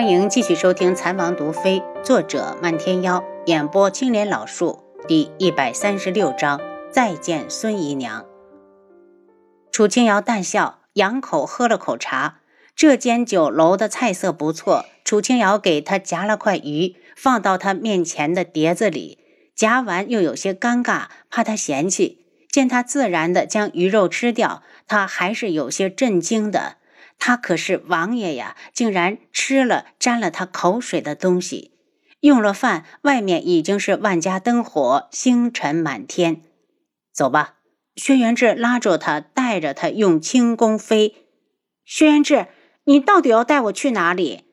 欢迎继续收听《残王毒妃》，作者漫天妖，演播青莲老树，第一百三十六章：再见孙姨娘。楚清瑶淡笑，仰口喝了口茶。这间酒楼的菜色不错，楚清瑶给他夹了块鱼，放到他面前的碟子里。夹完又有些尴尬，怕他嫌弃。见他自然的将鱼肉吃掉，他还是有些震惊的。他可是王爷呀，竟然吃了沾了他口水的东西。用了饭，外面已经是万家灯火，星辰满天。走吧，轩辕志拉住他，带着他用轻功飞。轩辕志，你到底要带我去哪里？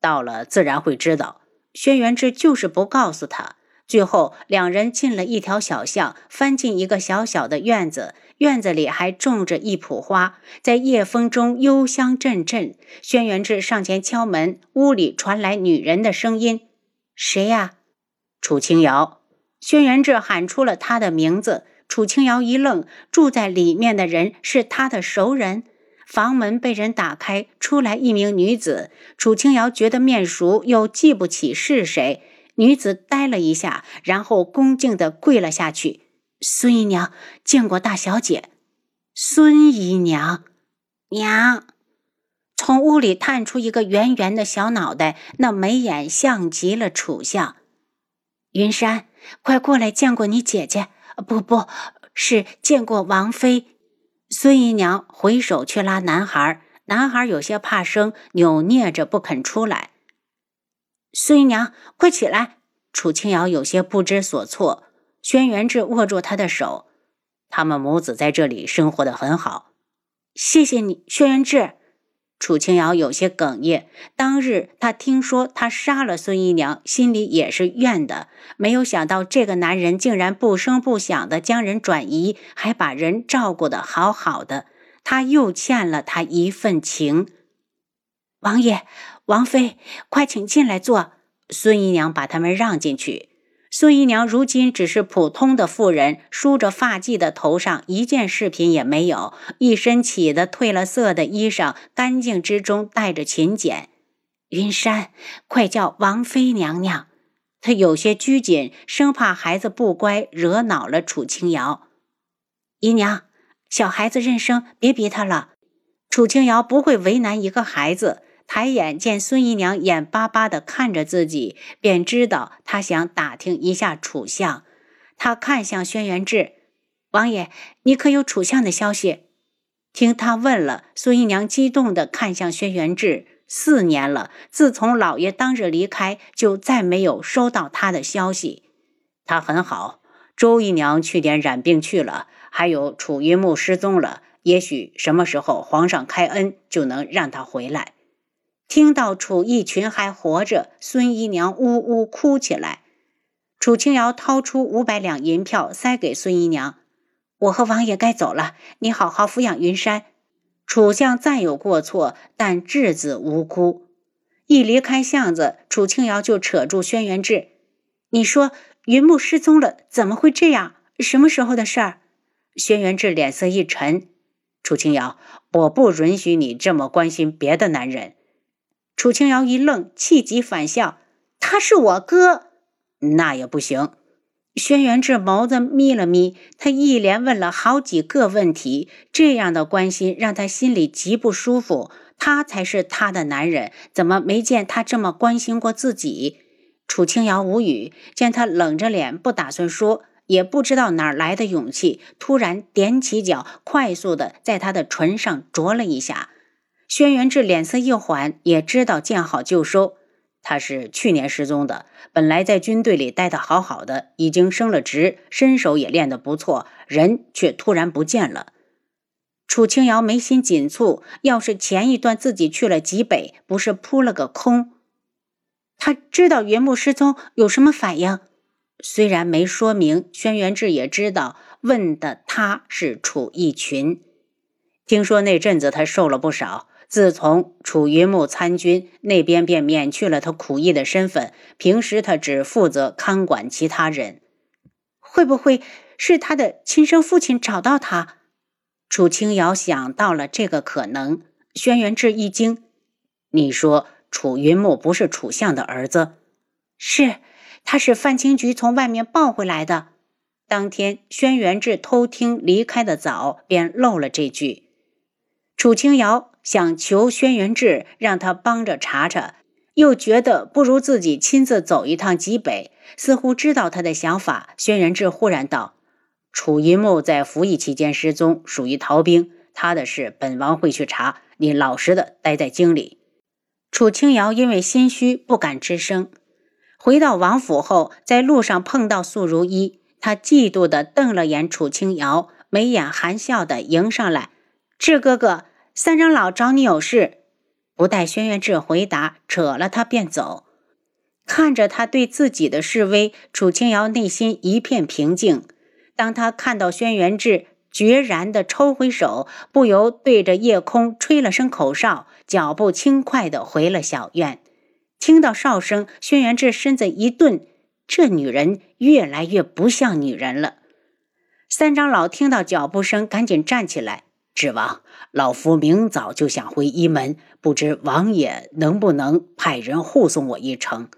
到了自然会知道。轩辕志就是不告诉他。最后，两人进了一条小巷，翻进一个小小的院子。院子里还种着一圃花，在夜风中幽香阵阵。轩辕志上前敲门，屋里传来女人的声音：“谁呀？”楚清瑶。轩辕志喊出了她的名字。楚清瑶一愣，住在里面的人是他的熟人。房门被人打开，出来一名女子。楚清瑶觉得面熟，又记不起是谁。女子呆了一下，然后恭敬地跪了下去。孙姨娘见过大小姐。孙姨娘，娘，从屋里探出一个圆圆的小脑袋，那眉眼像极了楚相。云山，快过来见过你姐姐。不，不是见过王妃。孙姨娘回手去拉男孩，男孩有些怕生，扭捏着不肯出来。孙姨娘，快起来！楚清瑶有些不知所措。轩辕志握住她的手，他们母子在这里生活的很好。谢谢你，轩辕志。楚清瑶有些哽咽。当日他听说他杀了孙姨娘，心里也是怨的。没有想到这个男人竟然不声不响的将人转移，还把人照顾的好好的。他又欠了他一份情。王爷。王妃，快请进来坐。孙姨娘把他们让进去。孙姨娘如今只是普通的妇人，梳着发髻的头上一件饰品也没有，一身起的褪了色的衣裳，干净之中带着勤俭。云山，快叫王妃娘娘。她有些拘谨，生怕孩子不乖惹恼了楚清瑶。姨娘，小孩子认生，别逼他了。楚清瑶不会为难一个孩子。抬眼见孙姨娘眼巴巴地看着自己，便知道她想打听一下楚相。他看向轩辕志：“王爷，你可有楚相的消息？”听他问了，孙姨娘激动地看向轩辕志：“四年了，自从老爷当日离开，就再没有收到他的消息。他很好，周姨娘去年染病去了，还有楚云木失踪了。也许什么时候皇上开恩，就能让他回来。”听到楚逸群还活着，孙姨娘呜呜哭起来。楚清瑶掏出五百两银票塞给孙姨娘：“我和王爷该走了，你好好抚养云山。楚相再有过错，但稚子无辜。”一离开巷子，楚清瑶就扯住轩辕志：“你说云木失踪了，怎么会这样？什么时候的事儿？”轩辕志脸色一沉：“楚清瑶，我不允许你这么关心别的男人。”楚清瑶一愣，气急反笑：“他是我哥，那也不行。”轩辕志眸子眯了眯，他一连问了好几个问题，这样的关心让他心里极不舒服。他才是他的男人，怎么没见他这么关心过自己？楚清瑶无语，见他冷着脸不打算说，也不知道哪来的勇气，突然踮起脚，快速的在他的唇上啄了一下。轩辕志脸色一缓，也知道见好就收。他是去年失踪的，本来在军队里待得好好的，已经升了职，身手也练得不错，人却突然不见了。楚清瑶眉心紧蹙，要是前一段自己去了极北，不是扑了个空？他知道云木失踪，有什么反应？虽然没说明，轩辕志也知道，问的他是楚逸群。听说那阵子他瘦了不少。自从楚云木参军，那边便免去了他苦役的身份。平时他只负责看管其他人。会不会是他的亲生父亲找到他？楚清瑶想到了这个可能。轩辕志一惊：“你说楚云木不是楚相的儿子？是，他是范清菊从外面抱回来的。当天轩辕志偷听离开的早，便漏了这句。楚清瑶想求轩辕志让他帮着查查，又觉得不如自己亲自走一趟极北。似乎知道他的想法，轩辕志忽然道：“楚云木在服役期间失踪，属于逃兵，他的事本王会去查。你老实的待在京里。”楚清瑶因为心虚不敢吱声。回到王府后，在路上碰到素如一。他嫉妒地瞪了眼楚清瑶，眉眼含笑地迎上来：“志哥哥，三长老找你有事。”不待轩辕志回答，扯了他便走。看着他对自己的示威，楚清瑶内心一片平静。当他看到轩辕志决然地抽回手，不由对着夜空吹了声口哨，脚步轻快地回了小院。听到哨声，轩辕志身子一顿。这女人越来越不像女人了。三长老听到脚步声，赶紧站起来：“智王，老夫明早就想回一门，不知王爷能不能派人护送我一程？”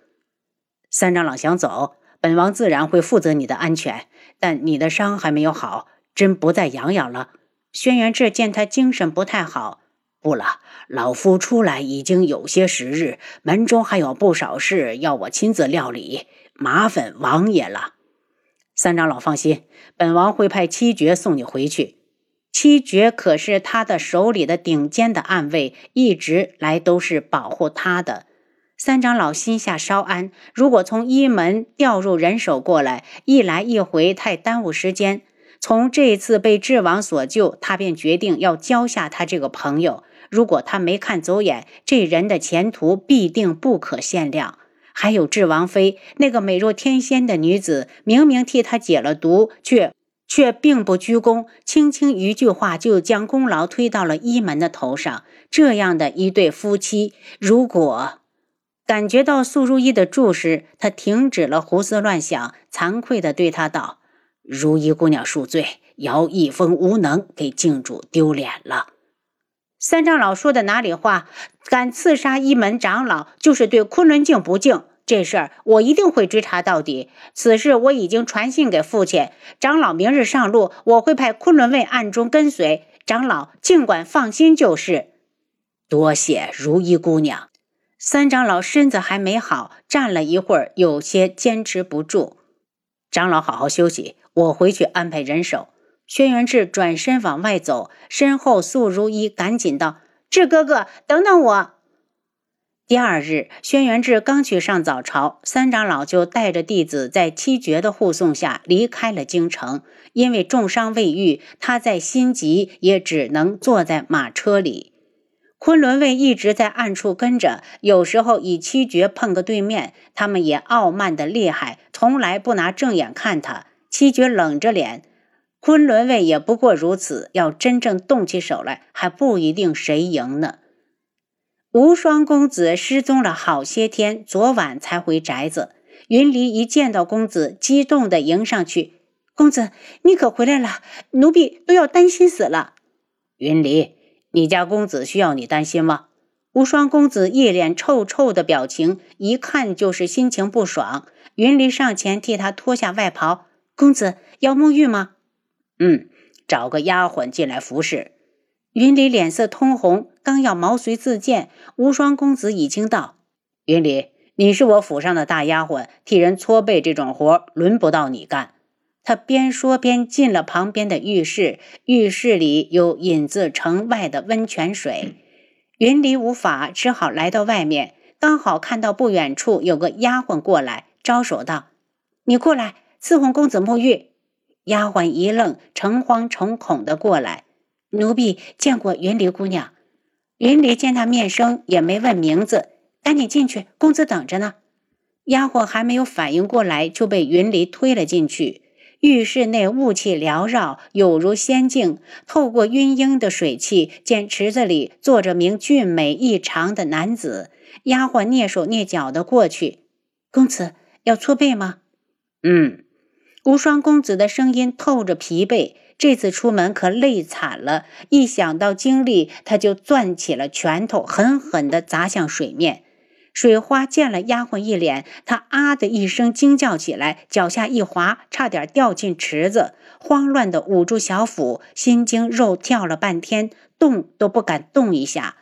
三长老想走，本王自然会负责你的安全。但你的伤还没有好，真不再养养了。轩辕志见他精神不太好，不了，老夫出来已经有些时日，门中还有不少事要我亲自料理。麻烦王爷了，三长老放心，本王会派七绝送你回去。七绝可是他的手里的顶尖的暗卫，一直来都是保护他的。三长老心下稍安。如果从一门调入人手过来，一来一回太耽误时间。从这次被智王所救，他便决定要交下他这个朋友。如果他没看走眼，这人的前途必定不可限量。还有智王妃那个美若天仙的女子，明明替他解了毒，却却并不鞠躬，轻轻一句话就将功劳推到了一门的头上。这样的一对夫妻，如果感觉到素如意的注视，他停止了胡思乱想，惭愧地对他道：“如意姑娘恕罪，姚一峰无能，给靖主丢脸了。”三长老说的哪里话？敢刺杀一门长老，就是对昆仑镜不敬。这事儿我一定会追查到底。此事我已经传信给父亲，长老明日上路，我会派昆仑卫暗中跟随。长老尽管放心就是。多谢如意姑娘。三长老身子还没好，站了一会儿，有些坚持不住。长老好好休息，我回去安排人手。轩辕志转身往外走，身后素如一赶紧道：“志哥哥，等等我。”第二日，轩辕志刚去上早朝，三长老就带着弟子在七绝的护送下离开了京城。因为重伤未愈，他在心急，也只能坐在马车里。昆仑卫一直在暗处跟着，有时候与七绝碰个对面，他们也傲慢的厉害，从来不拿正眼看他。七绝冷着脸。昆仑卫也不过如此，要真正动起手来，还不一定谁赢呢。无双公子失踪了好些天，昨晚才回宅子。云离一见到公子，激动地迎上去：“公子，你可回来了？奴婢都要担心死了。”云离，你家公子需要你担心吗？无双公子一脸臭臭的表情，一看就是心情不爽。云离上前替他脱下外袍：“公子要沐浴吗？”嗯，找个丫鬟进来服侍。云里脸色通红，刚要毛遂自荐，无双公子已经到。云里，你是我府上的大丫鬟，替人搓背这种活轮不到你干。他边说边进了旁边的浴室，浴室里有引自城外的温泉水。云里无法，只好来到外面，刚好看到不远处有个丫鬟过来，招手道：“你过来伺候公子沐浴。”丫鬟一愣，诚惶诚恐的过来。奴婢见过云离姑娘。云离见她面生，也没问名字，赶紧进去，公子等着呢。丫鬟还没有反应过来，就被云离推了进去。浴室内雾气缭绕，有如仙境。透过晕氲的水汽，见池子里坐着名俊美异常的男子。丫鬟蹑手蹑脚的过去。公子要搓背吗？嗯。无双公子的声音透着疲惫，这次出门可累惨了。一想到经历，他就攥起了拳头，狠狠地砸向水面。水花溅了丫鬟一脸，她啊的一声惊叫起来，脚下一滑，差点掉进池子，慌乱地捂住小腹，心惊肉跳了半天，动都不敢动一下。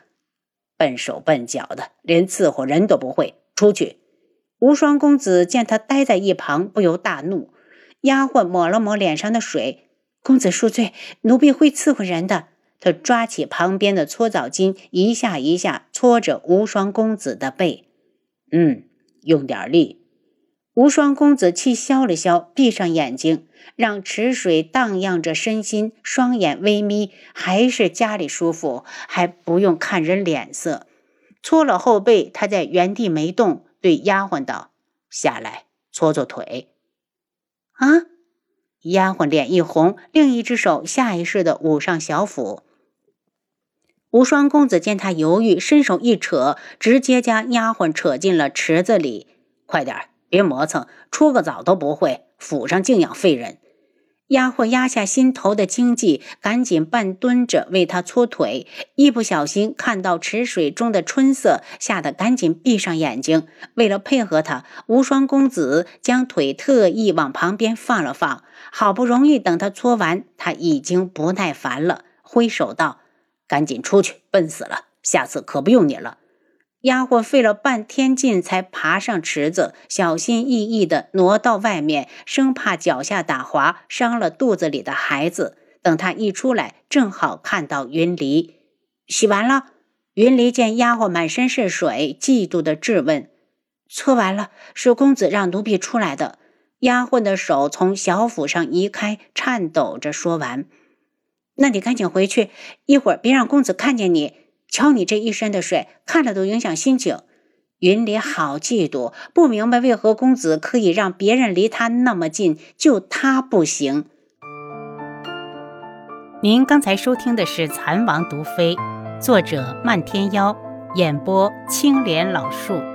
笨手笨脚的，连伺候人都不会，出去！无双公子见他呆在一旁，不由大怒。丫鬟抹了抹脸上的水，公子恕罪，奴婢会伺候人的。他抓起旁边的搓澡巾，一下一下搓着无双公子的背。嗯，用点力。无双公子气消了消，闭上眼睛，让池水荡漾着身心，双眼微眯，还是家里舒服，还不用看人脸色。搓了后背，他在原地没动，对丫鬟道：“下来，搓搓腿。”啊！丫鬟脸一红，另一只手下意识的捂上小腹。无双公子见他犹豫，伸手一扯，直接将丫鬟扯进了池子里。快点，别磨蹭，搓个澡都不会，府上静养废人。丫鬟压下心头的惊悸，赶紧半蹲着为他搓腿。一不小心看到池水中的春色，吓得赶紧闭上眼睛。为了配合他，无双公子将腿特意往旁边放了放。好不容易等他搓完，他已经不耐烦了，挥手道。赶紧出去，笨死了！下次可不用你了。丫鬟费了半天劲才爬上池子，小心翼翼地挪到外面，生怕脚下打滑伤了肚子里的孩子。等他一出来，正好看到云离洗完了。云离见丫鬟满身是水，嫉妒地质问：“搓完了，是公子让奴婢出来的。”丫鬟的手从小腹上移开，颤抖着说完。那你赶紧回去，一会儿别让公子看见你。瞧你这一身的水，看了都影响心情。云里好嫉妒，不明白为何公子可以让别人离他那么近，就他不行。您刚才收听的是《蚕王毒妃》，作者漫天妖，演播青莲老树。